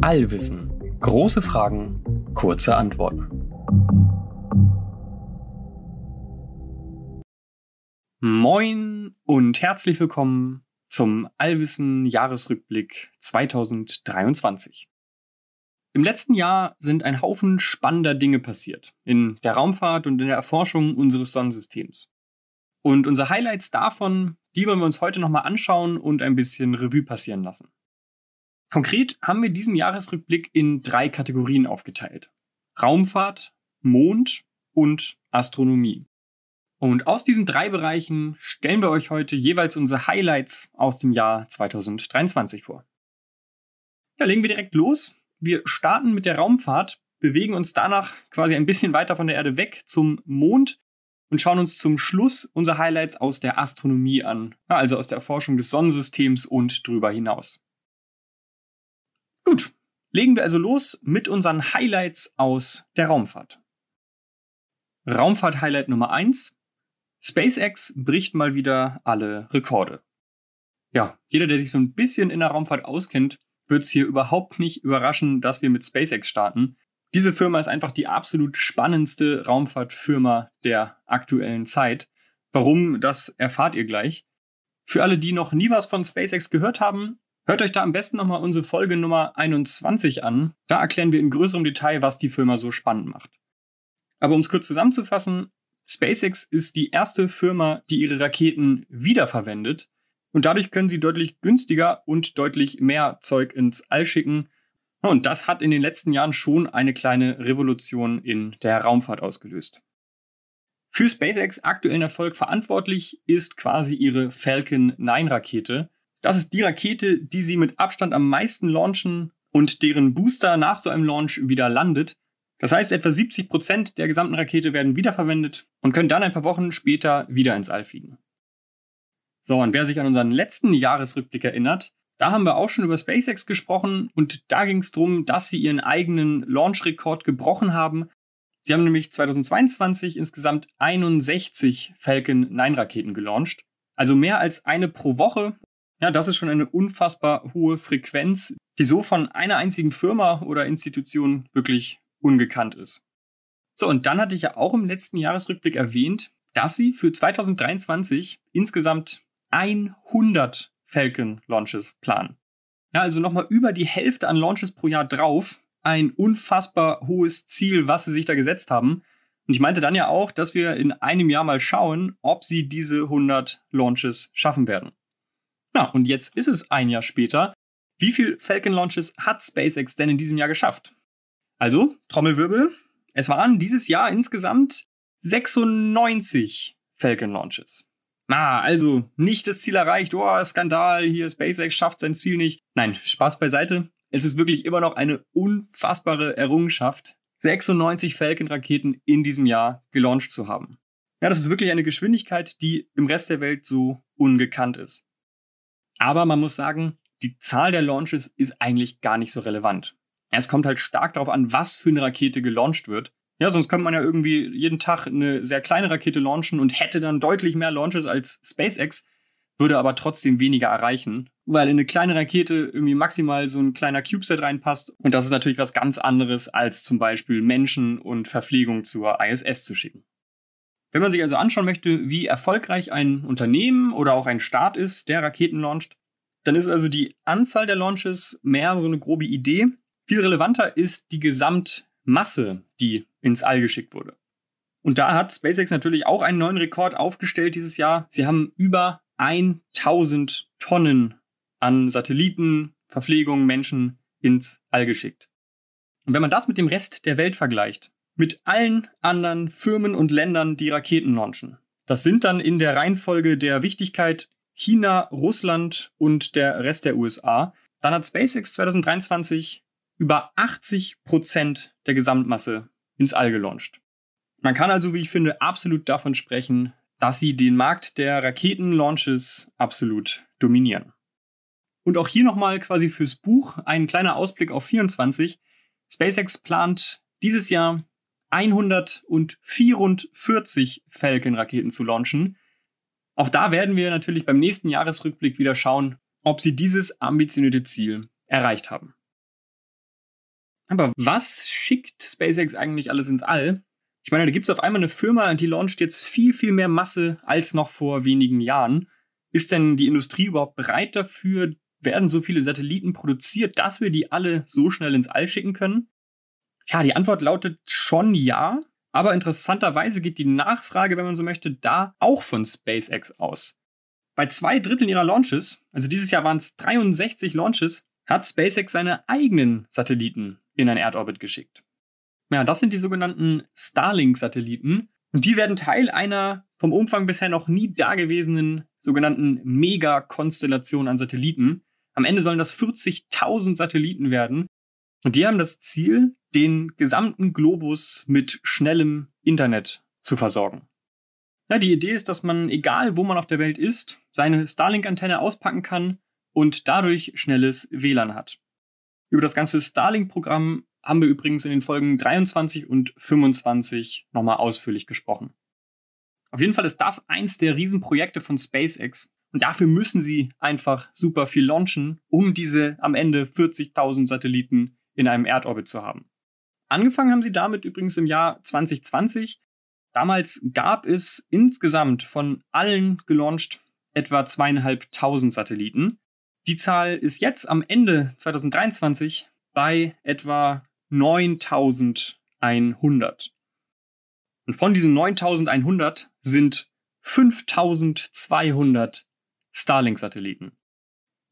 Allwissen. Große Fragen, kurze Antworten. Moin und herzlich willkommen zum Allwissen Jahresrückblick 2023. Im letzten Jahr sind ein Haufen spannender Dinge passiert in der Raumfahrt und in der Erforschung unseres Sonnensystems. Und unsere Highlights davon, die wollen wir uns heute nochmal anschauen und ein bisschen Revue passieren lassen. Konkret haben wir diesen Jahresrückblick in drei Kategorien aufgeteilt. Raumfahrt, Mond und Astronomie. Und aus diesen drei Bereichen stellen wir euch heute jeweils unsere Highlights aus dem Jahr 2023 vor. Ja, legen wir direkt los. Wir starten mit der Raumfahrt, bewegen uns danach quasi ein bisschen weiter von der Erde weg zum Mond und schauen uns zum Schluss unsere Highlights aus der Astronomie an, also aus der Erforschung des Sonnensystems und drüber hinaus. Gut, legen wir also los mit unseren Highlights aus der Raumfahrt. Raumfahrt-Highlight Nummer 1. SpaceX bricht mal wieder alle Rekorde. Ja, jeder, der sich so ein bisschen in der Raumfahrt auskennt, wird es hier überhaupt nicht überraschen, dass wir mit SpaceX starten. Diese Firma ist einfach die absolut spannendste Raumfahrtfirma der aktuellen Zeit. Warum, das erfahrt ihr gleich. Für alle, die noch nie was von SpaceX gehört haben, hört euch da am besten nochmal unsere Folge Nummer 21 an. Da erklären wir in größerem Detail, was die Firma so spannend macht. Aber um es kurz zusammenzufassen, SpaceX ist die erste Firma, die ihre Raketen wiederverwendet und dadurch können sie deutlich günstiger und deutlich mehr Zeug ins All schicken und das hat in den letzten Jahren schon eine kleine Revolution in der Raumfahrt ausgelöst. Für SpaceX aktuellen Erfolg verantwortlich ist quasi ihre Falcon 9 Rakete. Das ist die Rakete, die sie mit Abstand am meisten launchen und deren Booster nach so einem Launch wieder landet. Das heißt, etwa 70 Prozent der gesamten Rakete werden wiederverwendet und können dann ein paar Wochen später wieder ins All fliegen. So, und wer sich an unseren letzten Jahresrückblick erinnert, da haben wir auch schon über SpaceX gesprochen und da ging es darum, dass sie ihren eigenen Launch-Rekord gebrochen haben. Sie haben nämlich 2022 insgesamt 61 Falcon 9 Raketen gelauncht. Also mehr als eine pro Woche. Ja, das ist schon eine unfassbar hohe Frequenz, die so von einer einzigen Firma oder Institution wirklich ungekannt ist. So, und dann hatte ich ja auch im letzten Jahresrückblick erwähnt, dass sie für 2023 insgesamt 100 Falcon Launches planen. Ja, also nochmal über die Hälfte an Launches pro Jahr drauf. Ein unfassbar hohes Ziel, was sie sich da gesetzt haben. Und ich meinte dann ja auch, dass wir in einem Jahr mal schauen, ob sie diese 100 Launches schaffen werden. Na, und jetzt ist es ein Jahr später. Wie viel Falcon Launches hat SpaceX denn in diesem Jahr geschafft? Also, Trommelwirbel. Es waren dieses Jahr insgesamt 96 Falcon Launches. Na, also nicht das Ziel erreicht, oh, Skandal, hier SpaceX schafft sein Ziel nicht. Nein, Spaß beiseite. Es ist wirklich immer noch eine unfassbare Errungenschaft, 96 Falcon-Raketen in diesem Jahr gelauncht zu haben. Ja, das ist wirklich eine Geschwindigkeit, die im Rest der Welt so ungekannt ist. Aber man muss sagen, die Zahl der Launches ist eigentlich gar nicht so relevant. Es kommt halt stark darauf an, was für eine Rakete gelauncht wird ja, sonst könnte man ja irgendwie jeden Tag eine sehr kleine Rakete launchen und hätte dann deutlich mehr Launches als SpaceX, würde aber trotzdem weniger erreichen, weil in eine kleine Rakete irgendwie maximal so ein kleiner CubeSat reinpasst. Und das ist natürlich was ganz anderes, als zum Beispiel Menschen und Verpflegung zur ISS zu schicken. Wenn man sich also anschauen möchte, wie erfolgreich ein Unternehmen oder auch ein Staat ist, der Raketen launcht, dann ist also die Anzahl der Launches mehr so eine grobe Idee. Viel relevanter ist die Gesamtmasse, die ins All geschickt wurde. Und da hat SpaceX natürlich auch einen neuen Rekord aufgestellt dieses Jahr. Sie haben über 1000 Tonnen an Satelliten, Verpflegung, Menschen ins All geschickt. Und wenn man das mit dem Rest der Welt vergleicht, mit allen anderen Firmen und Ländern, die Raketen launchen, das sind dann in der Reihenfolge der Wichtigkeit China, Russland und der Rest der USA, dann hat SpaceX 2023 über 80 Prozent der Gesamtmasse ins All gelauncht. Man kann also, wie ich finde, absolut davon sprechen, dass sie den Markt der Raketenlaunches absolut dominieren. Und auch hier nochmal quasi fürs Buch ein kleiner Ausblick auf 24. SpaceX plant dieses Jahr 144 Falcon-Raketen zu launchen. Auch da werden wir natürlich beim nächsten Jahresrückblick wieder schauen, ob sie dieses ambitionierte Ziel erreicht haben. Aber was schickt SpaceX eigentlich alles ins All? Ich meine, da gibt es auf einmal eine Firma, die launcht jetzt viel, viel mehr Masse als noch vor wenigen Jahren. Ist denn die Industrie überhaupt bereit dafür? Werden so viele Satelliten produziert, dass wir die alle so schnell ins All schicken können? Ja, die Antwort lautet schon ja. Aber interessanterweise geht die Nachfrage, wenn man so möchte, da auch von SpaceX aus. Bei zwei Dritteln ihrer Launches, also dieses Jahr waren es 63 Launches, hat SpaceX seine eigenen Satelliten in einen Erdorbit geschickt. Ja, das sind die sogenannten Starlink-Satelliten. Und die werden Teil einer vom Umfang bisher noch nie dagewesenen sogenannten Mega-Konstellation an Satelliten. Am Ende sollen das 40.000 Satelliten werden. Und die haben das Ziel, den gesamten Globus mit schnellem Internet zu versorgen. Ja, die Idee ist, dass man, egal wo man auf der Welt ist, seine Starlink-Antenne auspacken kann und dadurch schnelles WLAN hat. Über das ganze Starlink-Programm haben wir übrigens in den Folgen 23 und 25 nochmal ausführlich gesprochen. Auf jeden Fall ist das eins der Riesenprojekte von SpaceX und dafür müssen sie einfach super viel launchen, um diese am Ende 40.000 Satelliten in einem Erdorbit zu haben. Angefangen haben sie damit übrigens im Jahr 2020. Damals gab es insgesamt von allen gelauncht etwa zweieinhalbtausend Satelliten. Die Zahl ist jetzt am Ende 2023 bei etwa 9100. Und von diesen 9100 sind 5200 Starlink-Satelliten.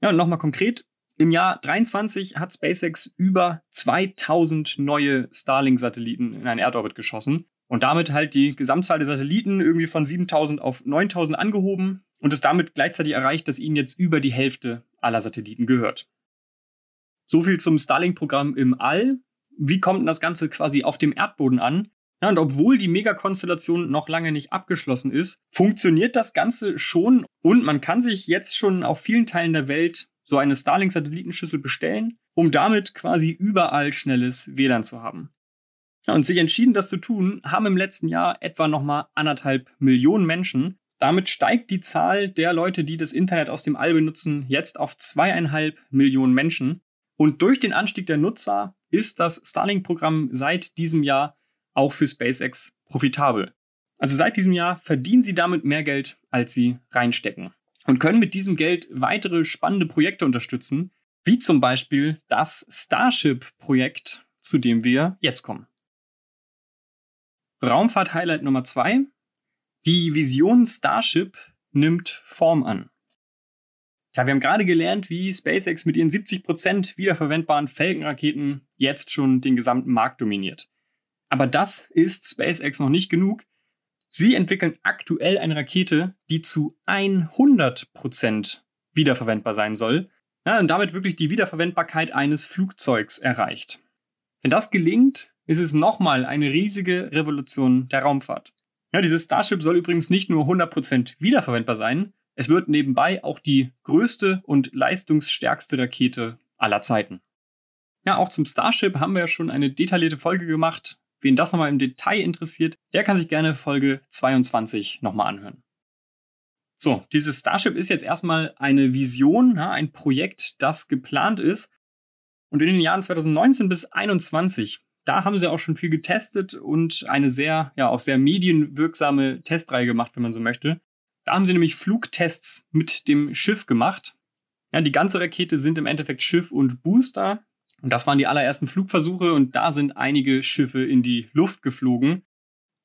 Ja, und nochmal konkret, im Jahr 23 hat SpaceX über 2000 neue Starlink-Satelliten in einen Erdorbit geschossen und damit halt die Gesamtzahl der Satelliten irgendwie von 7000 auf 9000 angehoben und es damit gleichzeitig erreicht, dass ihnen jetzt über die Hälfte aller Satelliten gehört. So viel zum Starlink-Programm im All wie kommt denn das Ganze quasi auf dem Erdboden an? Ja, und obwohl die Megakonstellation noch lange nicht abgeschlossen ist, funktioniert das Ganze schon und man kann sich jetzt schon auf vielen Teilen der Welt so eine Starlink-Satellitenschüssel bestellen, um damit quasi überall schnelles WLAN zu haben. Ja, und sich entschieden, das zu tun, haben im letzten Jahr etwa nochmal anderthalb Millionen Menschen. Damit steigt die Zahl der Leute, die das Internet aus dem All benutzen, jetzt auf zweieinhalb Millionen Menschen. Und durch den Anstieg der Nutzer ist das Starlink-Programm seit diesem Jahr auch für SpaceX profitabel. Also seit diesem Jahr verdienen sie damit mehr Geld, als sie reinstecken. Und können mit diesem Geld weitere spannende Projekte unterstützen, wie zum Beispiel das Starship-Projekt, zu dem wir jetzt kommen. Raumfahrt-Highlight Nummer zwei: Die Vision Starship nimmt Form an. Ja, wir haben gerade gelernt, wie SpaceX mit ihren 70% wiederverwendbaren Falcon-Raketen jetzt schon den gesamten Markt dominiert. Aber das ist SpaceX noch nicht genug. Sie entwickeln aktuell eine Rakete, die zu 100% wiederverwendbar sein soll ja, und damit wirklich die Wiederverwendbarkeit eines Flugzeugs erreicht. Wenn das gelingt, ist es nochmal eine riesige Revolution der Raumfahrt. Ja, dieses Starship soll übrigens nicht nur 100% wiederverwendbar sein, es wird nebenbei auch die größte und leistungsstärkste Rakete aller Zeiten. Ja, auch zum Starship haben wir ja schon eine detaillierte Folge gemacht. Wen das nochmal im Detail interessiert, der kann sich gerne Folge 22 nochmal anhören. So, dieses Starship ist jetzt erstmal eine Vision, ja, ein Projekt, das geplant ist. Und in den Jahren 2019 bis 2021, da haben sie auch schon viel getestet und eine sehr, ja, auch sehr medienwirksame Testreihe gemacht, wenn man so möchte. Da haben sie nämlich Flugtests mit dem Schiff gemacht. Ja, die ganze Rakete sind im Endeffekt Schiff und Booster. Und das waren die allerersten Flugversuche und da sind einige Schiffe in die Luft geflogen.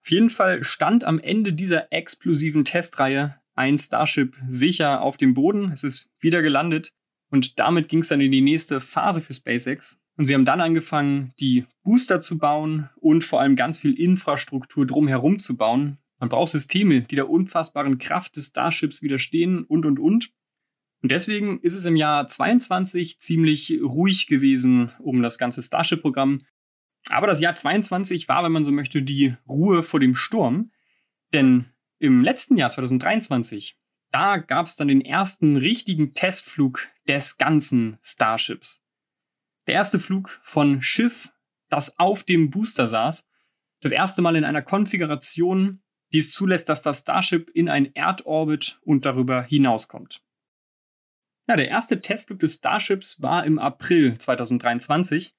Auf jeden Fall stand am Ende dieser explosiven Testreihe ein Starship sicher auf dem Boden. Es ist wieder gelandet und damit ging es dann in die nächste Phase für SpaceX. Und sie haben dann angefangen, die Booster zu bauen und vor allem ganz viel Infrastruktur drumherum zu bauen, man braucht Systeme, die der unfassbaren Kraft des Starships widerstehen und, und, und. Und deswegen ist es im Jahr 22 ziemlich ruhig gewesen um das ganze Starship-Programm. Aber das Jahr 22 war, wenn man so möchte, die Ruhe vor dem Sturm. Denn im letzten Jahr 2023, da gab es dann den ersten richtigen Testflug des ganzen Starships. Der erste Flug von Schiff, das auf dem Booster saß. Das erste Mal in einer Konfiguration, die es zulässt, dass das Starship in ein Erdorbit und darüber hinauskommt. Ja, der erste Testflug des Starships war im April 2023.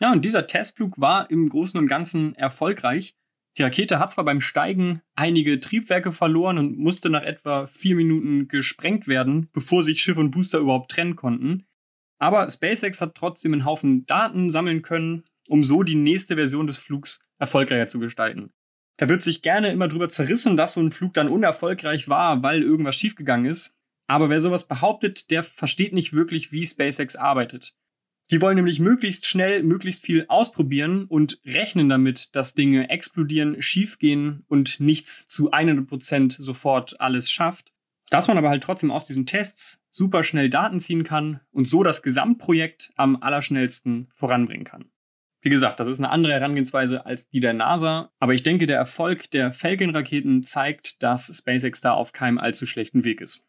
Ja, und dieser Testflug war im Großen und Ganzen erfolgreich. Die Rakete hat zwar beim Steigen einige Triebwerke verloren und musste nach etwa vier Minuten gesprengt werden, bevor sich Schiff und Booster überhaupt trennen konnten. Aber SpaceX hat trotzdem einen Haufen Daten sammeln können, um so die nächste Version des Flugs erfolgreicher zu gestalten. Da wird sich gerne immer drüber zerrissen, dass so ein Flug dann unerfolgreich war, weil irgendwas schiefgegangen ist. Aber wer sowas behauptet, der versteht nicht wirklich, wie SpaceX arbeitet. Die wollen nämlich möglichst schnell, möglichst viel ausprobieren und rechnen damit, dass Dinge explodieren, schiefgehen und nichts zu 100% sofort alles schafft. Dass man aber halt trotzdem aus diesen Tests super schnell Daten ziehen kann und so das Gesamtprojekt am allerschnellsten voranbringen kann. Wie gesagt, das ist eine andere Herangehensweise als die der NASA, aber ich denke, der Erfolg der Falcon-Raketen zeigt, dass SpaceX da auf keinem allzu schlechten Weg ist.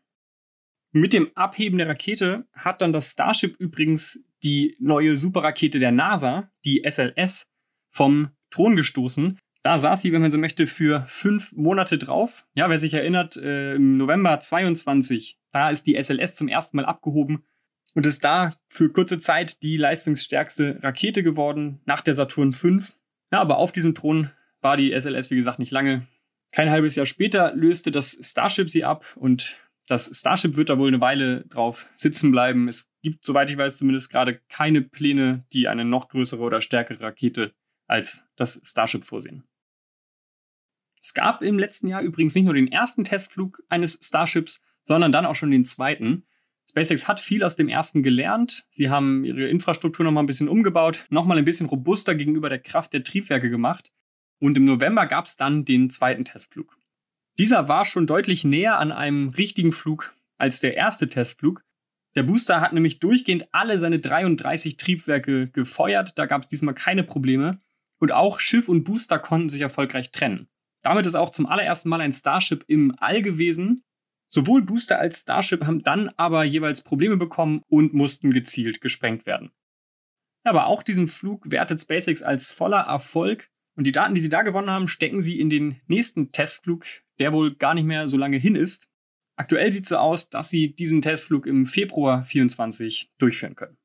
Mit dem Abheben der Rakete hat dann das Starship übrigens die neue Superrakete der NASA, die SLS, vom Thron gestoßen. Da saß sie, wenn man so möchte, für fünf Monate drauf. Ja, wer sich erinnert, äh, im November 22, da ist die SLS zum ersten Mal abgehoben und ist da für kurze Zeit die leistungsstärkste Rakete geworden nach der Saturn V. Ja, aber auf diesem Thron war die SLS, wie gesagt, nicht lange. Kein halbes Jahr später löste das Starship sie ab und das Starship wird da wohl eine Weile drauf sitzen bleiben. Es gibt, soweit ich weiß, zumindest gerade keine Pläne, die eine noch größere oder stärkere Rakete als das Starship vorsehen. Es gab im letzten Jahr übrigens nicht nur den ersten Testflug eines Starships, sondern dann auch schon den zweiten. SpaceX hat viel aus dem ersten gelernt. Sie haben ihre Infrastruktur nochmal ein bisschen umgebaut, nochmal ein bisschen robuster gegenüber der Kraft der Triebwerke gemacht. Und im November gab es dann den zweiten Testflug. Dieser war schon deutlich näher an einem richtigen Flug als der erste Testflug. Der Booster hat nämlich durchgehend alle seine 33 Triebwerke gefeuert, da gab es diesmal keine Probleme. Und auch Schiff und Booster konnten sich erfolgreich trennen. Damit ist auch zum allerersten Mal ein Starship im All gewesen. Sowohl Booster als Starship haben dann aber jeweils Probleme bekommen und mussten gezielt gesprengt werden. Aber auch diesen Flug wertet SpaceX als voller Erfolg und die Daten, die sie da gewonnen haben, stecken sie in den nächsten Testflug, der wohl gar nicht mehr so lange hin ist. Aktuell sieht es so aus, dass sie diesen Testflug im Februar 24 durchführen können.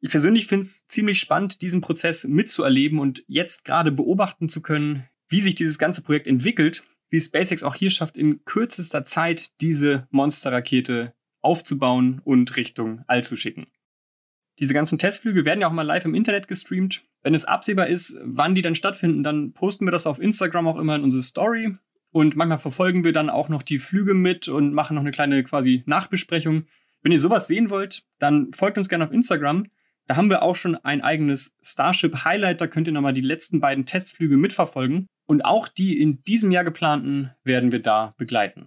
Ich persönlich finde es ziemlich spannend, diesen Prozess mitzuerleben und jetzt gerade beobachten zu können, wie sich dieses ganze Projekt entwickelt, wie SpaceX auch hier schafft, in kürzester Zeit diese Monsterrakete aufzubauen und Richtung All zu schicken. Diese ganzen Testflüge werden ja auch mal live im Internet gestreamt. Wenn es absehbar ist, wann die dann stattfinden, dann posten wir das auf Instagram auch immer in unsere Story. Und manchmal verfolgen wir dann auch noch die Flüge mit und machen noch eine kleine quasi Nachbesprechung. Wenn ihr sowas sehen wollt, dann folgt uns gerne auf Instagram. Da haben wir auch schon ein eigenes Starship Highlight. Da könnt ihr nochmal die letzten beiden Testflüge mitverfolgen. Und auch die in diesem Jahr geplanten werden wir da begleiten.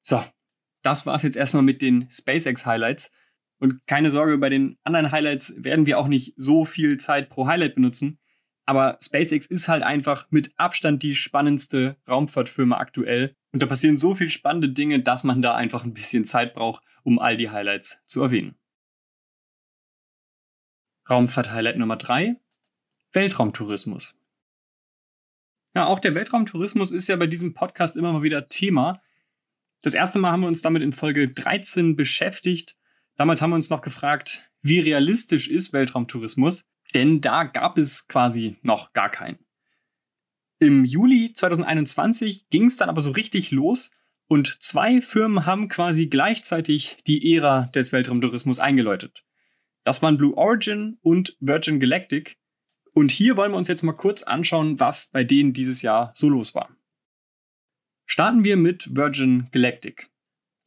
So, das war es jetzt erstmal mit den SpaceX Highlights. Und keine Sorge, bei den anderen Highlights werden wir auch nicht so viel Zeit pro Highlight benutzen. Aber SpaceX ist halt einfach mit Abstand die spannendste Raumfahrtfirma aktuell. Und da passieren so viele spannende Dinge, dass man da einfach ein bisschen Zeit braucht, um all die Highlights zu erwähnen. Raumfahrt-Highlight Nummer drei: Weltraumtourismus. Ja, auch der Weltraumtourismus ist ja bei diesem Podcast immer mal wieder Thema. Das erste Mal haben wir uns damit in Folge 13 beschäftigt. Damals haben wir uns noch gefragt, wie realistisch ist Weltraumtourismus? denn da gab es quasi noch gar keinen. Im Juli 2021 ging es dann aber so richtig los und zwei Firmen haben quasi gleichzeitig die Ära des Weltraumtourismus eingeläutet. Das waren Blue Origin und Virgin Galactic. Und hier wollen wir uns jetzt mal kurz anschauen, was bei denen dieses Jahr so los war. Starten wir mit Virgin Galactic.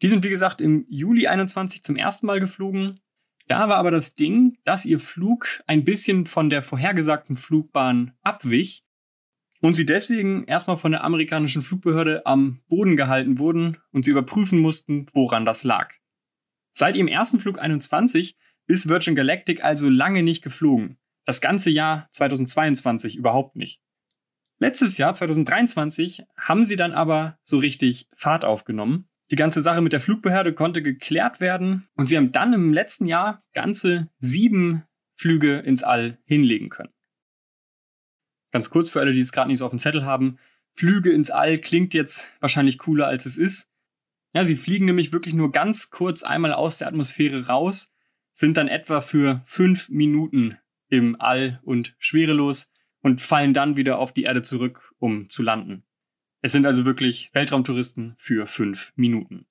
Die sind, wie gesagt, im Juli 21 zum ersten Mal geflogen da war aber das Ding, dass ihr Flug ein bisschen von der vorhergesagten Flugbahn abwich und sie deswegen erstmal von der amerikanischen Flugbehörde am Boden gehalten wurden und sie überprüfen mussten, woran das lag. Seit ihrem ersten Flug 21 ist Virgin Galactic also lange nicht geflogen. Das ganze Jahr 2022 überhaupt nicht. Letztes Jahr, 2023, haben sie dann aber so richtig Fahrt aufgenommen die ganze Sache mit der Flugbehörde konnte geklärt werden und sie haben dann im letzten Jahr ganze sieben Flüge ins All hinlegen können. Ganz kurz für alle, die es gerade nicht so auf dem Zettel haben. Flüge ins All klingt jetzt wahrscheinlich cooler, als es ist. Ja, sie fliegen nämlich wirklich nur ganz kurz einmal aus der Atmosphäre raus, sind dann etwa für fünf Minuten im All und schwerelos und fallen dann wieder auf die Erde zurück, um zu landen. Es sind also wirklich Weltraumtouristen für fünf Minuten.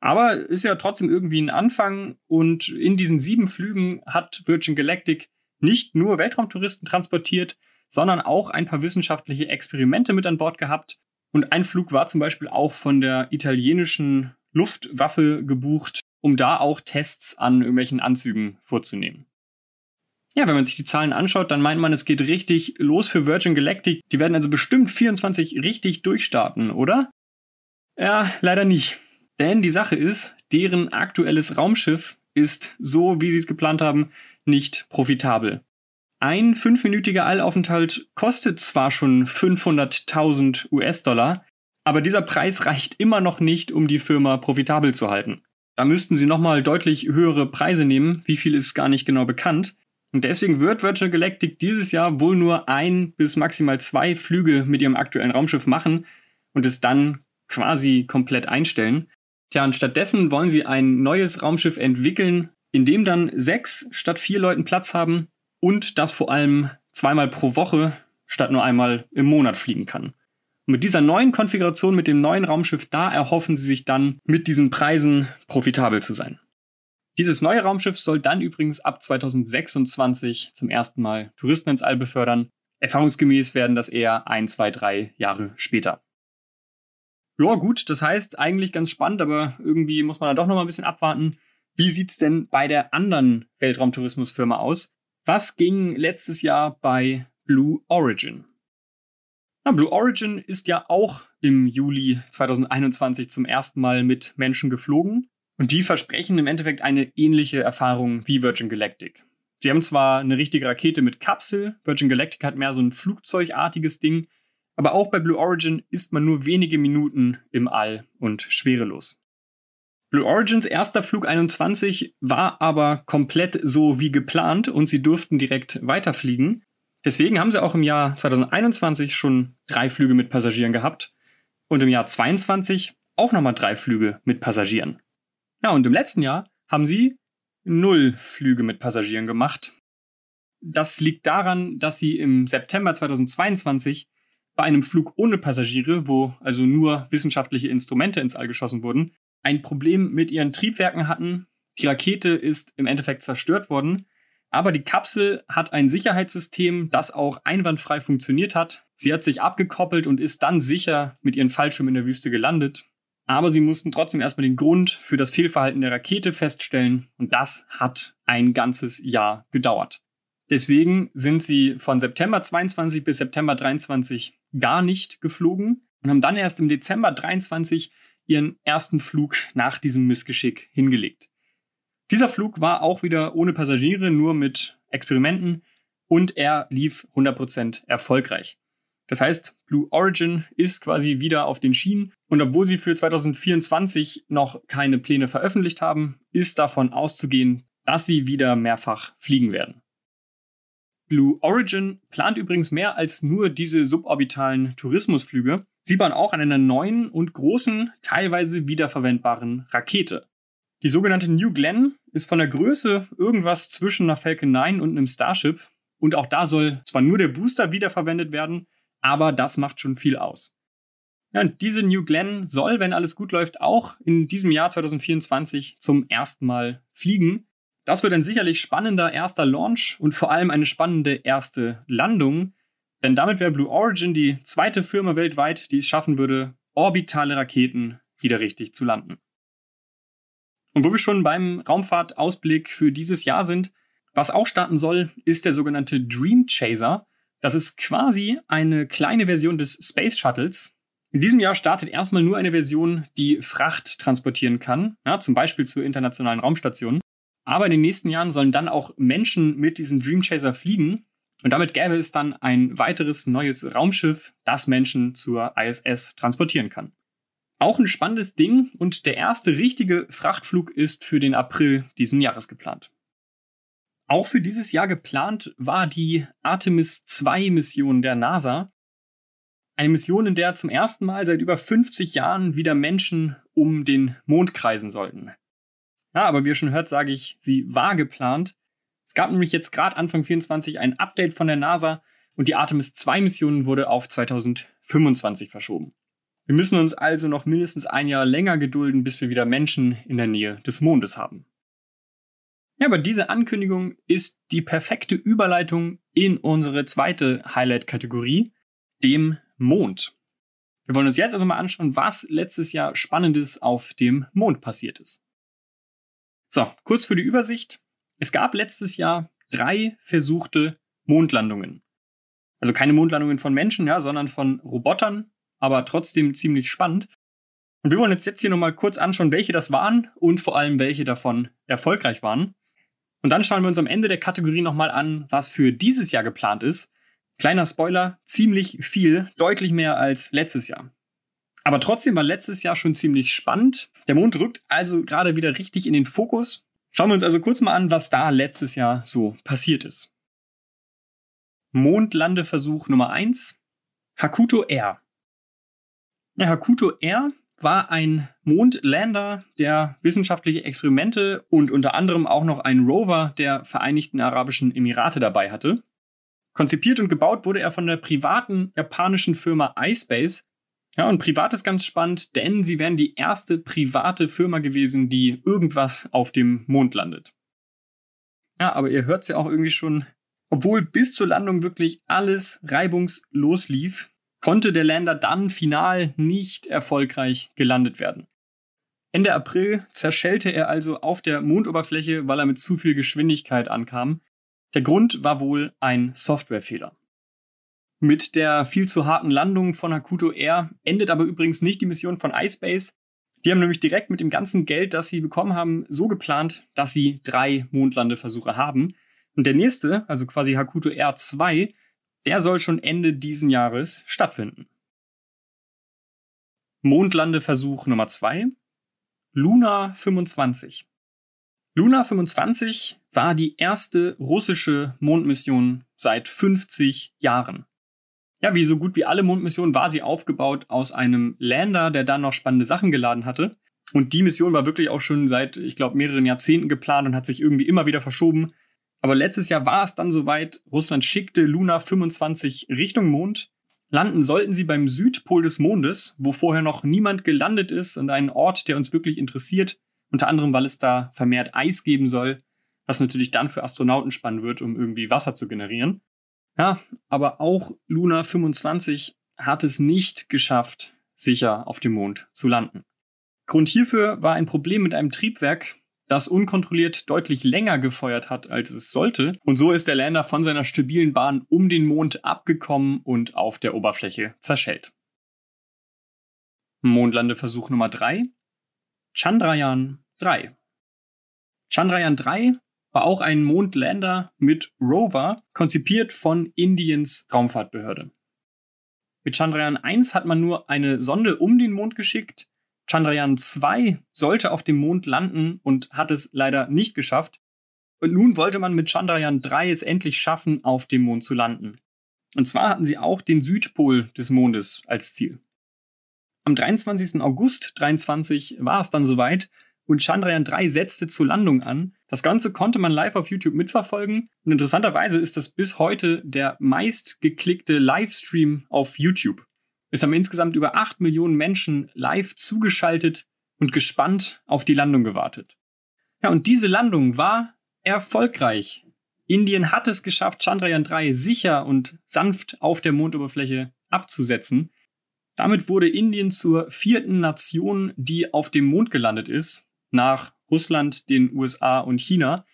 Aber ist ja trotzdem irgendwie ein Anfang und in diesen sieben Flügen hat Virgin Galactic nicht nur Weltraumtouristen transportiert, sondern auch ein paar wissenschaftliche Experimente mit an Bord gehabt. Und ein Flug war zum Beispiel auch von der italienischen Luftwaffe gebucht, um da auch Tests an irgendwelchen Anzügen vorzunehmen. Ja, wenn man sich die Zahlen anschaut, dann meint man, es geht richtig los für Virgin Galactic. Die werden also bestimmt 24 richtig durchstarten, oder? Ja, leider nicht. Denn die Sache ist, deren aktuelles Raumschiff ist, so wie sie es geplant haben, nicht profitabel. Ein fünfminütiger Allaufenthalt kostet zwar schon 500.000 US-Dollar, aber dieser Preis reicht immer noch nicht, um die Firma profitabel zu halten. Da müssten sie nochmal deutlich höhere Preise nehmen, wie viel ist gar nicht genau bekannt. Und deswegen wird Virgin Galactic dieses Jahr wohl nur ein bis maximal zwei Flüge mit ihrem aktuellen Raumschiff machen und es dann quasi komplett einstellen. Tja, und stattdessen wollen sie ein neues Raumschiff entwickeln, in dem dann sechs statt vier Leuten Platz haben und das vor allem zweimal pro Woche statt nur einmal im Monat fliegen kann. Und mit dieser neuen Konfiguration, mit dem neuen Raumschiff, da erhoffen sie sich dann mit diesen Preisen profitabel zu sein. Dieses neue Raumschiff soll dann übrigens ab 2026 zum ersten Mal Touristen ins All befördern. Erfahrungsgemäß werden das eher ein, zwei, drei Jahre später. Ja, gut, das heißt eigentlich ganz spannend, aber irgendwie muss man da doch noch mal ein bisschen abwarten. Wie sieht's denn bei der anderen Weltraumtourismusfirma aus? Was ging letztes Jahr bei Blue Origin? Na, Blue Origin ist ja auch im Juli 2021 zum ersten Mal mit Menschen geflogen und die versprechen im Endeffekt eine ähnliche Erfahrung wie Virgin Galactic. Sie haben zwar eine richtige Rakete mit Kapsel, Virgin Galactic hat mehr so ein flugzeugartiges Ding, aber auch bei Blue Origin ist man nur wenige Minuten im All und schwerelos. Blue Origins erster Flug 21 war aber komplett so wie geplant und sie durften direkt weiterfliegen. Deswegen haben sie auch im Jahr 2021 schon drei Flüge mit Passagieren gehabt und im Jahr 22 auch nochmal drei Flüge mit Passagieren. Ja, und im letzten Jahr haben sie null Flüge mit Passagieren gemacht. Das liegt daran, dass sie im September 2022 bei einem Flug ohne Passagiere, wo also nur wissenschaftliche Instrumente ins All geschossen wurden, ein Problem mit ihren Triebwerken hatten. Die Rakete ist im Endeffekt zerstört worden, aber die Kapsel hat ein Sicherheitssystem, das auch einwandfrei funktioniert hat. Sie hat sich abgekoppelt und ist dann sicher mit ihren Fallschirmen in der Wüste gelandet. Aber sie mussten trotzdem erstmal den Grund für das Fehlverhalten der Rakete feststellen und das hat ein ganzes Jahr gedauert. Deswegen sind sie von September 22 bis September 23 gar nicht geflogen und haben dann erst im Dezember 23 ihren ersten Flug nach diesem Missgeschick hingelegt. Dieser Flug war auch wieder ohne Passagiere, nur mit Experimenten und er lief 100% erfolgreich. Das heißt, Blue Origin ist quasi wieder auf den Schienen und obwohl sie für 2024 noch keine Pläne veröffentlicht haben, ist davon auszugehen, dass sie wieder mehrfach fliegen werden. Blue Origin plant übrigens mehr als nur diese suborbitalen Tourismusflüge. Sie bauen auch an einer neuen und großen, teilweise wiederverwendbaren Rakete. Die sogenannte New Glenn ist von der Größe irgendwas zwischen einer Falcon 9 und einem Starship. Und auch da soll zwar nur der Booster wiederverwendet werden, aber das macht schon viel aus. Ja, und diese New Glenn soll, wenn alles gut läuft, auch in diesem Jahr 2024 zum ersten Mal fliegen. Das wird ein sicherlich spannender erster Launch und vor allem eine spannende erste Landung, denn damit wäre Blue Origin die zweite Firma weltweit, die es schaffen würde, orbitale Raketen wieder richtig zu landen. Und wo wir schon beim Raumfahrtausblick für dieses Jahr sind, was auch starten soll, ist der sogenannte Dream Chaser. Das ist quasi eine kleine Version des Space Shuttles. In diesem Jahr startet erstmal nur eine Version, die Fracht transportieren kann, ja, zum Beispiel zur internationalen Raumstation. Aber in den nächsten Jahren sollen dann auch Menschen mit diesem Dream Chaser fliegen. Und damit gäbe es dann ein weiteres neues Raumschiff, das Menschen zur ISS transportieren kann. Auch ein spannendes Ding und der erste richtige Frachtflug ist für den April diesen Jahres geplant. Auch für dieses Jahr geplant war die Artemis 2 Mission der NASA. Eine Mission, in der zum ersten Mal seit über 50 Jahren wieder Menschen um den Mond kreisen sollten. Ja, aber wie ihr schon hört, sage ich, sie war geplant. Es gab nämlich jetzt gerade Anfang 24 ein Update von der NASA und die Artemis 2 Mission wurde auf 2025 verschoben. Wir müssen uns also noch mindestens ein Jahr länger gedulden, bis wir wieder Menschen in der Nähe des Mondes haben. Ja, aber diese Ankündigung ist die perfekte Überleitung in unsere zweite Highlight-Kategorie, dem Mond. Wir wollen uns jetzt also mal anschauen, was letztes Jahr Spannendes auf dem Mond passiert ist. So, kurz für die Übersicht. Es gab letztes Jahr drei versuchte Mondlandungen. Also keine Mondlandungen von Menschen, ja, sondern von Robotern, aber trotzdem ziemlich spannend. Und wir wollen uns jetzt hier nochmal kurz anschauen, welche das waren und vor allem welche davon erfolgreich waren. Und dann schauen wir uns am Ende der Kategorie nochmal an, was für dieses Jahr geplant ist. Kleiner Spoiler, ziemlich viel, deutlich mehr als letztes Jahr. Aber trotzdem war letztes Jahr schon ziemlich spannend. Der Mond rückt also gerade wieder richtig in den Fokus. Schauen wir uns also kurz mal an, was da letztes Jahr so passiert ist. Mondlandeversuch Nummer 1, Hakuto R. Ja, Hakuto R war ein Mondlander, der wissenschaftliche Experimente und unter anderem auch noch einen Rover der Vereinigten Arabischen Emirate dabei hatte. Konzipiert und gebaut wurde er von der privaten japanischen Firma iSpace. Ja, und privat ist ganz spannend, denn sie wären die erste private Firma gewesen, die irgendwas auf dem Mond landet. Ja, aber ihr hört es ja auch irgendwie schon, obwohl bis zur Landung wirklich alles reibungslos lief, konnte der Lander dann final nicht erfolgreich gelandet werden. Ende April zerschellte er also auf der Mondoberfläche, weil er mit zu viel Geschwindigkeit ankam. Der Grund war wohl ein Softwarefehler. Mit der viel zu harten Landung von Hakuto Air endet aber übrigens nicht die Mission von iSpace. Die haben nämlich direkt mit dem ganzen Geld, das sie bekommen haben, so geplant, dass sie drei Mondlandeversuche haben. Und der nächste, also quasi Hakuto Air 2, der soll schon Ende diesen Jahres stattfinden. Mondlandeversuch Nummer 2. Luna 25. Luna 25 war die erste russische Mondmission seit 50 Jahren. Ja, wie so gut wie alle Mondmissionen war sie aufgebaut aus einem Lander, der dann noch spannende Sachen geladen hatte. Und die Mission war wirklich auch schon seit, ich glaube, mehreren Jahrzehnten geplant und hat sich irgendwie immer wieder verschoben. Aber letztes Jahr war es dann soweit. Russland schickte Luna 25 Richtung Mond. Landen sollten sie beim Südpol des Mondes, wo vorher noch niemand gelandet ist und einen Ort, der uns wirklich interessiert. Unter anderem, weil es da vermehrt Eis geben soll, was natürlich dann für Astronauten spannend wird, um irgendwie Wasser zu generieren. Ja, aber auch Luna 25 hat es nicht geschafft, sicher auf dem Mond zu landen. Grund hierfür war ein Problem mit einem Triebwerk, das unkontrolliert deutlich länger gefeuert hat, als es sollte. Und so ist der Lander von seiner stabilen Bahn um den Mond abgekommen und auf der Oberfläche zerschellt. Mondlandeversuch Nummer 3. Chandrayaan 3. Chandrayaan 3 war auch ein Mondlander mit Rover, konzipiert von Indiens Raumfahrtbehörde. Mit Chandrayaan 1 hat man nur eine Sonde um den Mond geschickt, Chandrayaan 2 sollte auf dem Mond landen und hat es leider nicht geschafft. Und nun wollte man mit Chandrayaan 3 es endlich schaffen, auf dem Mond zu landen. Und zwar hatten sie auch den Südpol des Mondes als Ziel. Am 23. August 23 war es dann soweit und Chandrayaan 3 setzte zur Landung an. Das Ganze konnte man live auf YouTube mitverfolgen und interessanterweise ist das bis heute der meistgeklickte Livestream auf YouTube. Es haben insgesamt über 8 Millionen Menschen live zugeschaltet und gespannt auf die Landung gewartet. Ja, und diese Landung war erfolgreich. Indien hat es geschafft, Chandrayaan 3 sicher und sanft auf der Mondoberfläche abzusetzen. Damit wurde Indien zur vierten Nation, die auf dem Mond gelandet ist, nach Russland, den USA und China,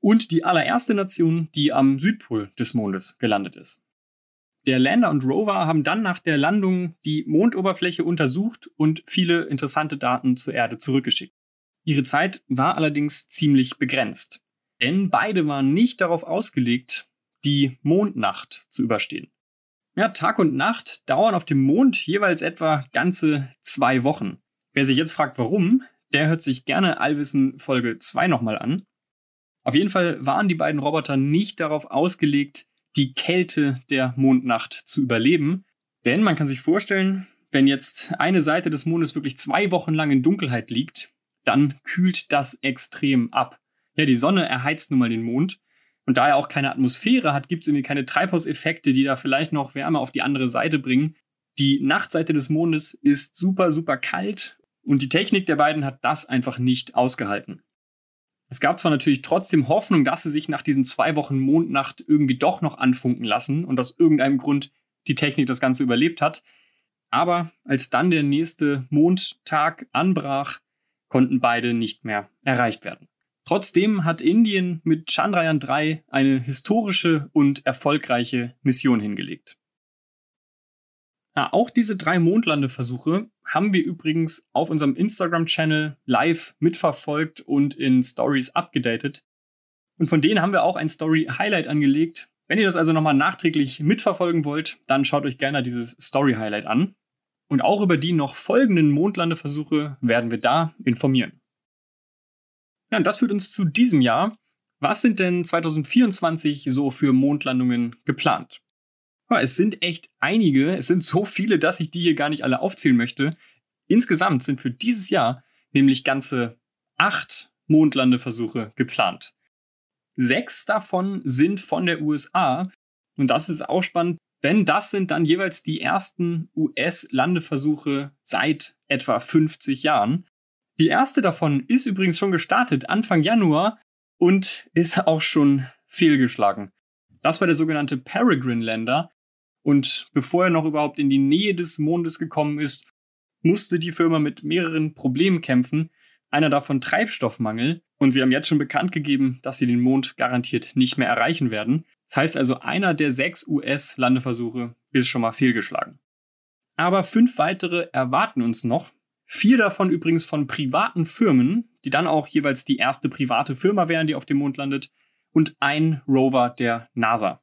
und die allererste Nation, die am Südpol des Mondes gelandet ist. Der Lander und Rover haben dann nach der Landung die Mondoberfläche untersucht und viele interessante Daten zur Erde zurückgeschickt. Ihre Zeit war allerdings ziemlich begrenzt, denn beide waren nicht darauf ausgelegt, die Mondnacht zu überstehen. Ja, Tag und Nacht dauern auf dem Mond jeweils etwa ganze zwei Wochen. Wer sich jetzt fragt, warum, der hört sich gerne Allwissen Folge 2 nochmal an. Auf jeden Fall waren die beiden Roboter nicht darauf ausgelegt, die Kälte der Mondnacht zu überleben. Denn man kann sich vorstellen, wenn jetzt eine Seite des Mondes wirklich zwei Wochen lang in Dunkelheit liegt, dann kühlt das extrem ab. Ja, die Sonne erheizt nun mal den Mond. Und da er auch keine Atmosphäre hat, gibt es irgendwie keine Treibhauseffekte, die da vielleicht noch Wärme auf die andere Seite bringen. Die Nachtseite des Mondes ist super, super kalt und die Technik der beiden hat das einfach nicht ausgehalten. Es gab zwar natürlich trotzdem Hoffnung, dass sie sich nach diesen zwei Wochen Mondnacht irgendwie doch noch anfunken lassen und aus irgendeinem Grund die Technik das Ganze überlebt hat. Aber als dann der nächste Mondtag anbrach, konnten beide nicht mehr erreicht werden. Trotzdem hat Indien mit Chandrayaan 3 eine historische und erfolgreiche Mission hingelegt. Ja, auch diese drei Mondlandeversuche haben wir übrigens auf unserem Instagram-Channel live mitverfolgt und in Stories abgedatet. Und von denen haben wir auch ein Story-Highlight angelegt. Wenn ihr das also nochmal nachträglich mitverfolgen wollt, dann schaut euch gerne dieses Story-Highlight an. Und auch über die noch folgenden Mondlandeversuche werden wir da informieren. Ja, und das führt uns zu diesem Jahr. Was sind denn 2024 so für Mondlandungen geplant? Es sind echt einige. Es sind so viele, dass ich die hier gar nicht alle aufzählen möchte. Insgesamt sind für dieses Jahr nämlich ganze acht Mondlandeversuche geplant. Sechs davon sind von der USA. Und das ist auch spannend, denn das sind dann jeweils die ersten US-Landeversuche seit etwa 50 Jahren. Die erste davon ist übrigens schon gestartet, Anfang Januar, und ist auch schon fehlgeschlagen. Das war der sogenannte Peregrine Lander. Und bevor er noch überhaupt in die Nähe des Mondes gekommen ist, musste die Firma mit mehreren Problemen kämpfen. Einer davon Treibstoffmangel. Und sie haben jetzt schon bekannt gegeben, dass sie den Mond garantiert nicht mehr erreichen werden. Das heißt also, einer der sechs US-Landeversuche ist schon mal fehlgeschlagen. Aber fünf weitere erwarten uns noch. Vier davon übrigens von privaten Firmen, die dann auch jeweils die erste private Firma wären, die auf dem Mond landet. Und ein Rover der NASA.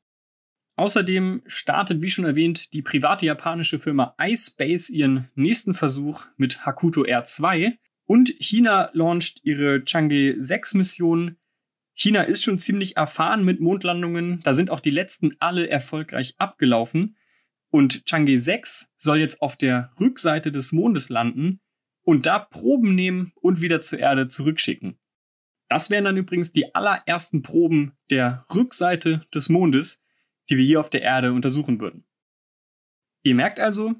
Außerdem startet, wie schon erwähnt, die private japanische Firma iSpace ihren nächsten Versuch mit Hakuto R2 und China launcht ihre Chang'e 6 Mission. China ist schon ziemlich erfahren mit Mondlandungen, da sind auch die letzten alle erfolgreich abgelaufen und Chang'e 6 soll jetzt auf der Rückseite des Mondes landen und da Proben nehmen und wieder zur Erde zurückschicken. Das wären dann übrigens die allerersten Proben der Rückseite des Mondes die wir hier auf der Erde untersuchen würden. Ihr merkt also,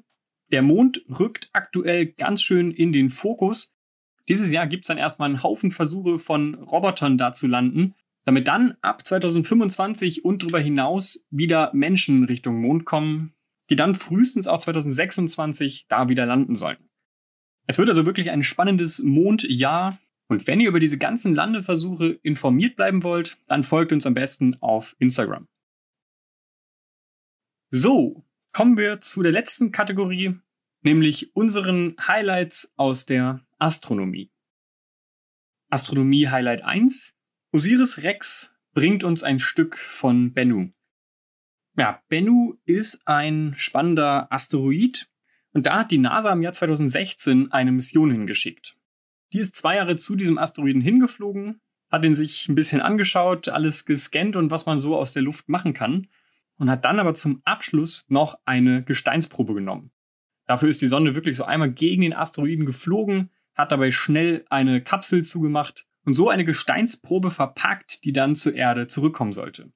der Mond rückt aktuell ganz schön in den Fokus. Dieses Jahr gibt es dann erstmal einen Haufen Versuche von Robotern da zu landen, damit dann ab 2025 und darüber hinaus wieder Menschen Richtung Mond kommen, die dann frühestens auch 2026 da wieder landen sollen. Es wird also wirklich ein spannendes Mondjahr. Und wenn ihr über diese ganzen Landeversuche informiert bleiben wollt, dann folgt uns am besten auf Instagram. So, kommen wir zu der letzten Kategorie, nämlich unseren Highlights aus der Astronomie. Astronomie Highlight 1. Osiris Rex bringt uns ein Stück von Bennu. Ja, Bennu ist ein spannender Asteroid und da hat die NASA im Jahr 2016 eine Mission hingeschickt. Die ist zwei Jahre zu diesem Asteroiden hingeflogen, hat ihn sich ein bisschen angeschaut, alles gescannt und was man so aus der Luft machen kann und hat dann aber zum Abschluss noch eine Gesteinsprobe genommen. Dafür ist die Sonde wirklich so einmal gegen den Asteroiden geflogen, hat dabei schnell eine Kapsel zugemacht und so eine Gesteinsprobe verpackt, die dann zur Erde zurückkommen sollte.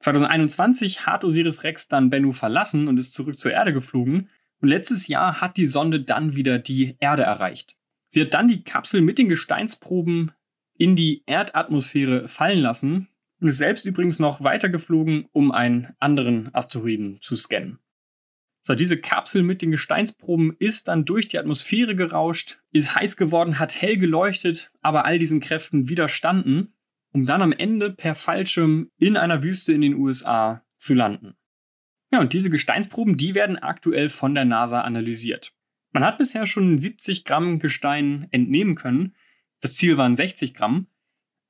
2021 hat Osiris Rex dann Bennu verlassen und ist zurück zur Erde geflogen. Und letztes Jahr hat die Sonde dann wieder die Erde erreicht. Sie hat dann die Kapsel mit den Gesteinsproben in die Erdatmosphäre fallen lassen und ist selbst übrigens noch weitergeflogen, um einen anderen Asteroiden zu scannen. So, diese Kapsel mit den Gesteinsproben ist dann durch die Atmosphäre gerauscht, ist heiß geworden, hat hell geleuchtet, aber all diesen Kräften widerstanden, um dann am Ende per Fallschirm in einer Wüste in den USA zu landen. Ja, und diese Gesteinsproben, die werden aktuell von der NASA analysiert. Man hat bisher schon 70 Gramm Gestein entnehmen können. Das Ziel waren 60 Gramm.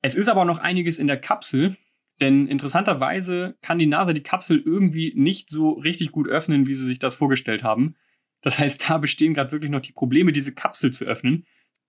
Es ist aber noch einiges in der Kapsel, denn interessanterweise kann die NASA die Kapsel irgendwie nicht so richtig gut öffnen, wie sie sich das vorgestellt haben. Das heißt, da bestehen gerade wirklich noch die Probleme, diese Kapsel zu öffnen.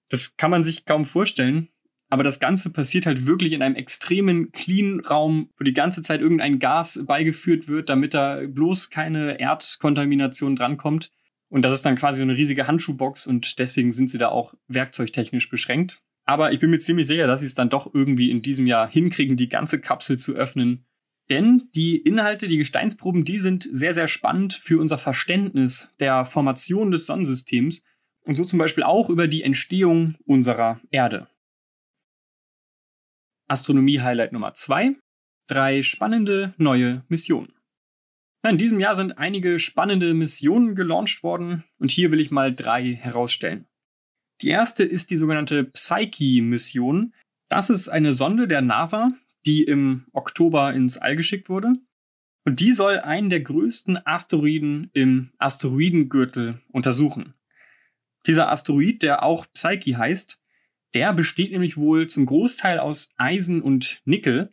Das kann man sich kaum vorstellen. aber das Ganze passiert halt wirklich in einem extremen Clean-Raum, wo die ganze Zeit irgendein Gas beigeführt wird, damit da bloß keine Erdkontamination drankommt. Und das ist dann quasi so eine riesige Handschuhbox und deswegen sind sie da auch werkzeugtechnisch beschränkt. Aber ich bin mir ziemlich sicher, dass sie es dann doch irgendwie in diesem Jahr hinkriegen, die ganze Kapsel zu öffnen. Denn die Inhalte, die Gesteinsproben, die sind sehr, sehr spannend für unser Verständnis der Formation des Sonnensystems und so zum Beispiel auch über die Entstehung unserer Erde. Astronomie-Highlight Nummer 2. Drei spannende neue Missionen. In diesem Jahr sind einige spannende Missionen gelauncht worden und hier will ich mal drei herausstellen. Die erste ist die sogenannte Psyche-Mission. Das ist eine Sonde der NASA, die im Oktober ins All geschickt wurde. Und die soll einen der größten Asteroiden im Asteroidengürtel untersuchen. Dieser Asteroid, der auch Psyche heißt, der besteht nämlich wohl zum Großteil aus Eisen und Nickel.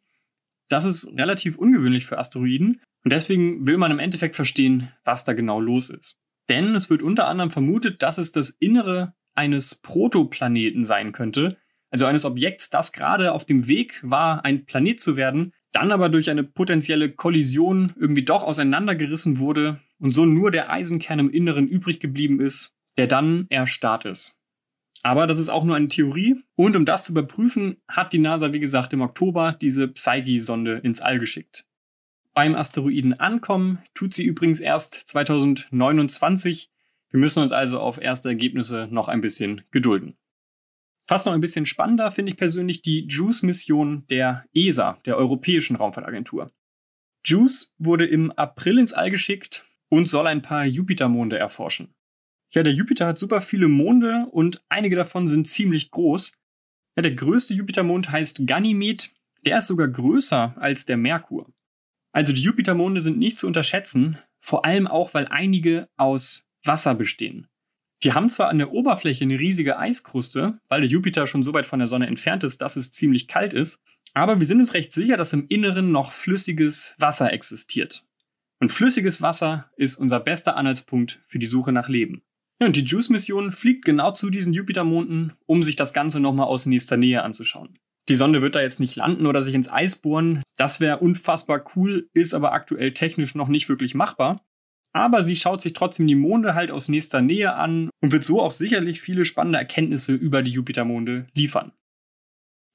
Das ist relativ ungewöhnlich für Asteroiden und deswegen will man im Endeffekt verstehen, was da genau los ist. Denn es wird unter anderem vermutet, dass es das Innere eines Protoplaneten sein könnte, also eines Objekts, das gerade auf dem Weg war, ein Planet zu werden, dann aber durch eine potenzielle Kollision irgendwie doch auseinandergerissen wurde und so nur der Eisenkern im Inneren übrig geblieben ist, der dann erstarrt ist. Aber das ist auch nur eine Theorie. Und um das zu überprüfen, hat die NASA, wie gesagt, im Oktober diese Psyche-Sonde ins All geschickt. Beim Asteroiden ankommen tut sie übrigens erst 2029. Wir müssen uns also auf erste Ergebnisse noch ein bisschen gedulden. Fast noch ein bisschen spannender finde ich persönlich die JUICE-Mission der ESA, der Europäischen Raumfahrtagentur. JUICE wurde im April ins All geschickt und soll ein paar Jupitermonde erforschen. Ja, der Jupiter hat super viele Monde und einige davon sind ziemlich groß. Ja, der größte Jupitermond heißt Ganymed. Der ist sogar größer als der Merkur. Also die Jupitermonde sind nicht zu unterschätzen, vor allem auch, weil einige aus Wasser bestehen. Die haben zwar an der Oberfläche eine riesige Eiskruste, weil der Jupiter schon so weit von der Sonne entfernt ist, dass es ziemlich kalt ist, aber wir sind uns recht sicher, dass im Inneren noch flüssiges Wasser existiert. Und flüssiges Wasser ist unser bester Anhaltspunkt für die Suche nach Leben. Ja, und die JUICE-Mission fliegt genau zu diesen Jupitermonden, um sich das Ganze nochmal aus nächster Nähe anzuschauen. Die Sonde wird da jetzt nicht landen oder sich ins Eis bohren. Das wäre unfassbar cool, ist aber aktuell technisch noch nicht wirklich machbar. Aber sie schaut sich trotzdem die Monde halt aus nächster Nähe an und wird so auch sicherlich viele spannende Erkenntnisse über die Jupitermonde liefern.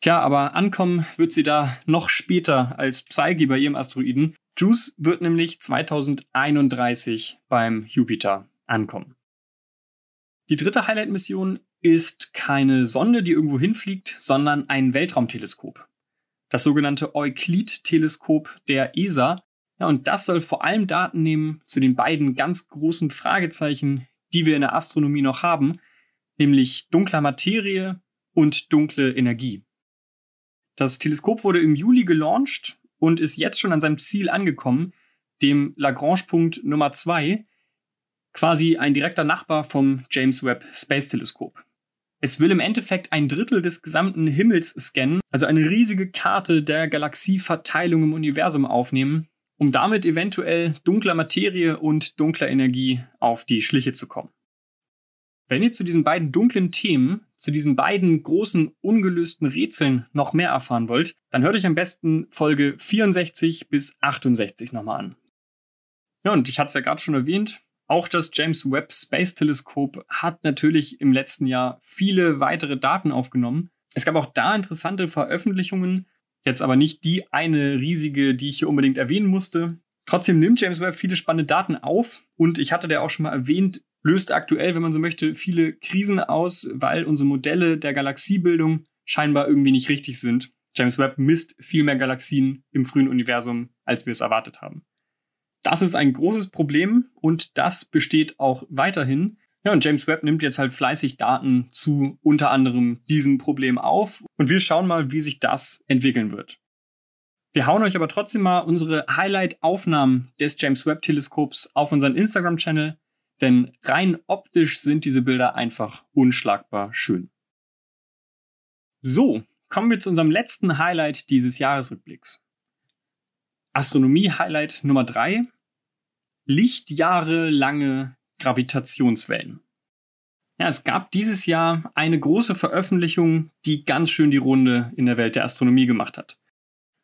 Tja, aber ankommen wird sie da noch später als Psyche bei ihrem Asteroiden. JUICE wird nämlich 2031 beim Jupiter ankommen. Die dritte Highlight-Mission ist keine Sonde, die irgendwo hinfliegt, sondern ein Weltraumteleskop. Das sogenannte Euclid-Teleskop der ESA. Ja, und das soll vor allem Daten nehmen zu den beiden ganz großen Fragezeichen, die wir in der Astronomie noch haben, nämlich dunkler Materie und dunkle Energie. Das Teleskop wurde im Juli gelauncht und ist jetzt schon an seinem Ziel angekommen, dem Lagrange-Punkt Nummer 2, quasi ein direkter Nachbar vom James Webb Space Teleskop. Es will im Endeffekt ein Drittel des gesamten Himmels scannen, also eine riesige Karte der Galaxieverteilung im Universum aufnehmen, um damit eventuell dunkler Materie und dunkler Energie auf die Schliche zu kommen. Wenn ihr zu diesen beiden dunklen Themen, zu diesen beiden großen ungelösten Rätseln noch mehr erfahren wollt, dann hört euch am besten Folge 64 bis 68 nochmal an. Ja, und ich hatte es ja gerade schon erwähnt, auch das James Webb Space Teleskop hat natürlich im letzten Jahr viele weitere Daten aufgenommen. Es gab auch da interessante Veröffentlichungen, jetzt aber nicht die eine riesige, die ich hier unbedingt erwähnen musste. Trotzdem nimmt James Webb viele spannende Daten auf und ich hatte der auch schon mal erwähnt, löst aktuell, wenn man so möchte, viele Krisen aus, weil unsere Modelle der Galaxiebildung scheinbar irgendwie nicht richtig sind. James Webb misst viel mehr Galaxien im frühen Universum, als wir es erwartet haben. Das ist ein großes Problem und das besteht auch weiterhin. Ja, und James Webb nimmt jetzt halt fleißig Daten zu unter anderem diesem Problem auf und wir schauen mal, wie sich das entwickeln wird. Wir hauen euch aber trotzdem mal unsere Highlight-Aufnahmen des James Webb-Teleskops auf unseren Instagram-Channel, denn rein optisch sind diese Bilder einfach unschlagbar schön. So, kommen wir zu unserem letzten Highlight dieses Jahresrückblicks. Astronomie-Highlight Nummer drei: Lichtjahre lange Gravitationswellen. Ja, es gab dieses Jahr eine große Veröffentlichung, die ganz schön die Runde in der Welt der Astronomie gemacht hat.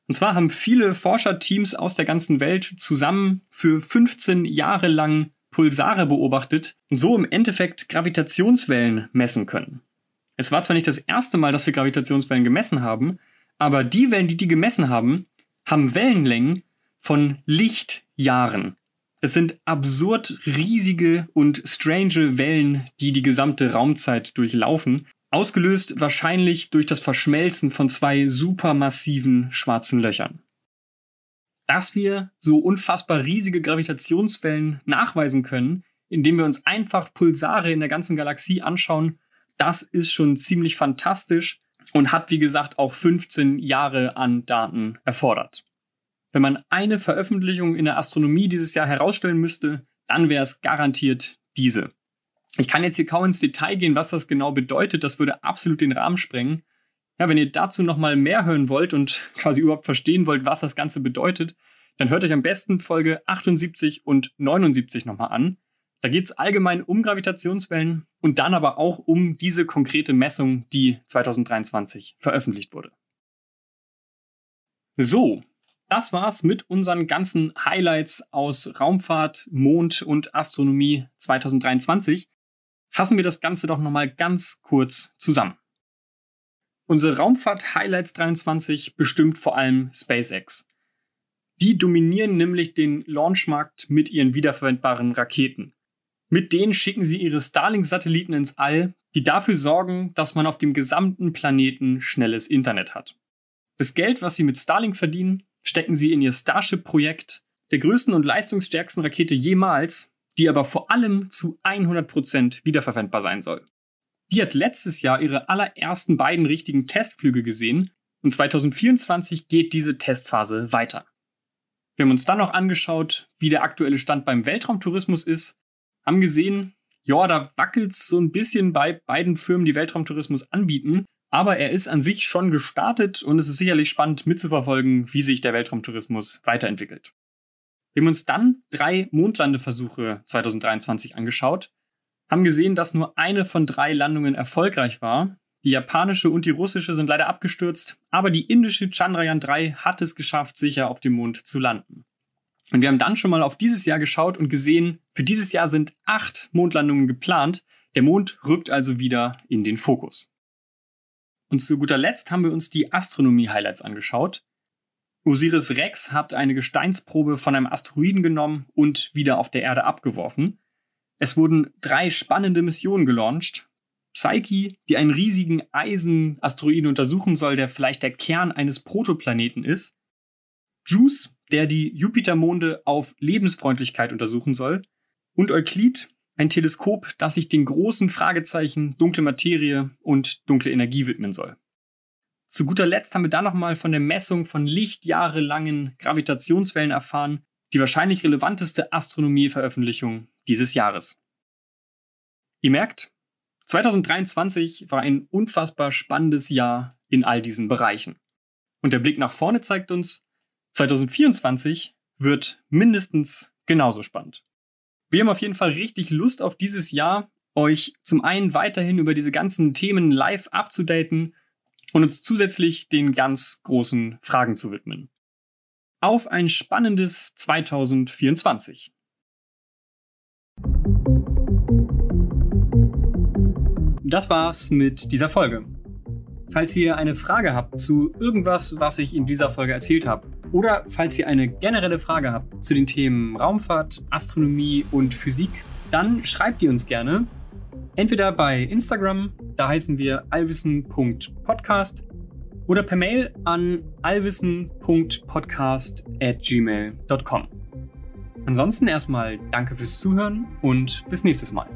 Und zwar haben viele Forscherteams aus der ganzen Welt zusammen für 15 Jahre lang Pulsare beobachtet und so im Endeffekt Gravitationswellen messen können. Es war zwar nicht das erste Mal, dass wir Gravitationswellen gemessen haben, aber die Wellen, die die gemessen haben, haben Wellenlängen von Lichtjahren. Es sind absurd riesige und strange Wellen, die die gesamte Raumzeit durchlaufen, ausgelöst wahrscheinlich durch das Verschmelzen von zwei supermassiven schwarzen Löchern. Dass wir so unfassbar riesige Gravitationswellen nachweisen können, indem wir uns einfach Pulsare in der ganzen Galaxie anschauen, das ist schon ziemlich fantastisch und hat, wie gesagt, auch 15 Jahre an Daten erfordert. Wenn man eine Veröffentlichung in der Astronomie dieses Jahr herausstellen müsste, dann wäre es garantiert diese. Ich kann jetzt hier kaum ins Detail gehen, was das genau bedeutet. Das würde absolut den Rahmen sprengen. Ja, wenn ihr dazu nochmal mehr hören wollt und quasi überhaupt verstehen wollt, was das Ganze bedeutet, dann hört euch am besten Folge 78 und 79 nochmal an. Da geht es allgemein um Gravitationswellen und dann aber auch um diese konkrete Messung, die 2023 veröffentlicht wurde. So, das war's mit unseren ganzen Highlights aus Raumfahrt, Mond und Astronomie 2023. Fassen wir das Ganze doch nochmal ganz kurz zusammen. Unsere Raumfahrt Highlights 23 bestimmt vor allem SpaceX. Die dominieren nämlich den Launchmarkt mit ihren wiederverwendbaren Raketen. Mit denen schicken sie ihre Starlink-Satelliten ins All, die dafür sorgen, dass man auf dem gesamten Planeten schnelles Internet hat. Das Geld, was sie mit Starlink verdienen, stecken sie in ihr Starship-Projekt, der größten und leistungsstärksten Rakete jemals, die aber vor allem zu 100% wiederverwendbar sein soll. Die hat letztes Jahr ihre allerersten beiden richtigen Testflüge gesehen und 2024 geht diese Testphase weiter. Wir haben uns dann noch angeschaut, wie der aktuelle Stand beim Weltraumtourismus ist, haben gesehen, ja, da wackelt es so ein bisschen bei beiden Firmen, die Weltraumtourismus anbieten, aber er ist an sich schon gestartet und es ist sicherlich spannend mitzuverfolgen, wie sich der Weltraumtourismus weiterentwickelt. Wir haben uns dann drei Mondlandeversuche 2023 angeschaut, haben gesehen, dass nur eine von drei Landungen erfolgreich war. Die japanische und die russische sind leider abgestürzt, aber die indische Chandrayaan 3 hat es geschafft, sicher auf dem Mond zu landen. Und wir haben dann schon mal auf dieses Jahr geschaut und gesehen, für dieses Jahr sind acht Mondlandungen geplant. Der Mond rückt also wieder in den Fokus. Und zu guter Letzt haben wir uns die Astronomie-Highlights angeschaut. Osiris Rex hat eine Gesteinsprobe von einem Asteroiden genommen und wieder auf der Erde abgeworfen. Es wurden drei spannende Missionen gelauncht. Psyche, die einen riesigen Eisen-Asteroiden untersuchen soll, der vielleicht der Kern eines Protoplaneten ist. JUICE, der die Jupitermonde auf Lebensfreundlichkeit untersuchen soll. Und Euklid, ein Teleskop, das sich den großen Fragezeichen dunkle Materie und dunkle Energie widmen soll. Zu guter Letzt haben wir dann nochmal von der Messung von lichtjahrelangen Gravitationswellen erfahren, die wahrscheinlich relevanteste Astronomieveröffentlichung dieses Jahres. Ihr merkt, 2023 war ein unfassbar spannendes Jahr in all diesen Bereichen. Und der Blick nach vorne zeigt uns, 2024 wird mindestens genauso spannend. Wir haben auf jeden Fall richtig Lust auf dieses Jahr, euch zum einen weiterhin über diese ganzen Themen live abzudaten und uns zusätzlich den ganz großen Fragen zu widmen. Auf ein spannendes 2024. Das war's mit dieser Folge. Falls ihr eine Frage habt zu irgendwas, was ich in dieser Folge erzählt habe, oder falls ihr eine generelle Frage habt zu den Themen Raumfahrt, Astronomie und Physik, dann schreibt ihr uns gerne. Entweder bei Instagram, da heißen wir allwissen.podcast, oder per Mail an allwissen.podcast at gmail.com. Ansonsten erstmal danke fürs Zuhören und bis nächstes Mal.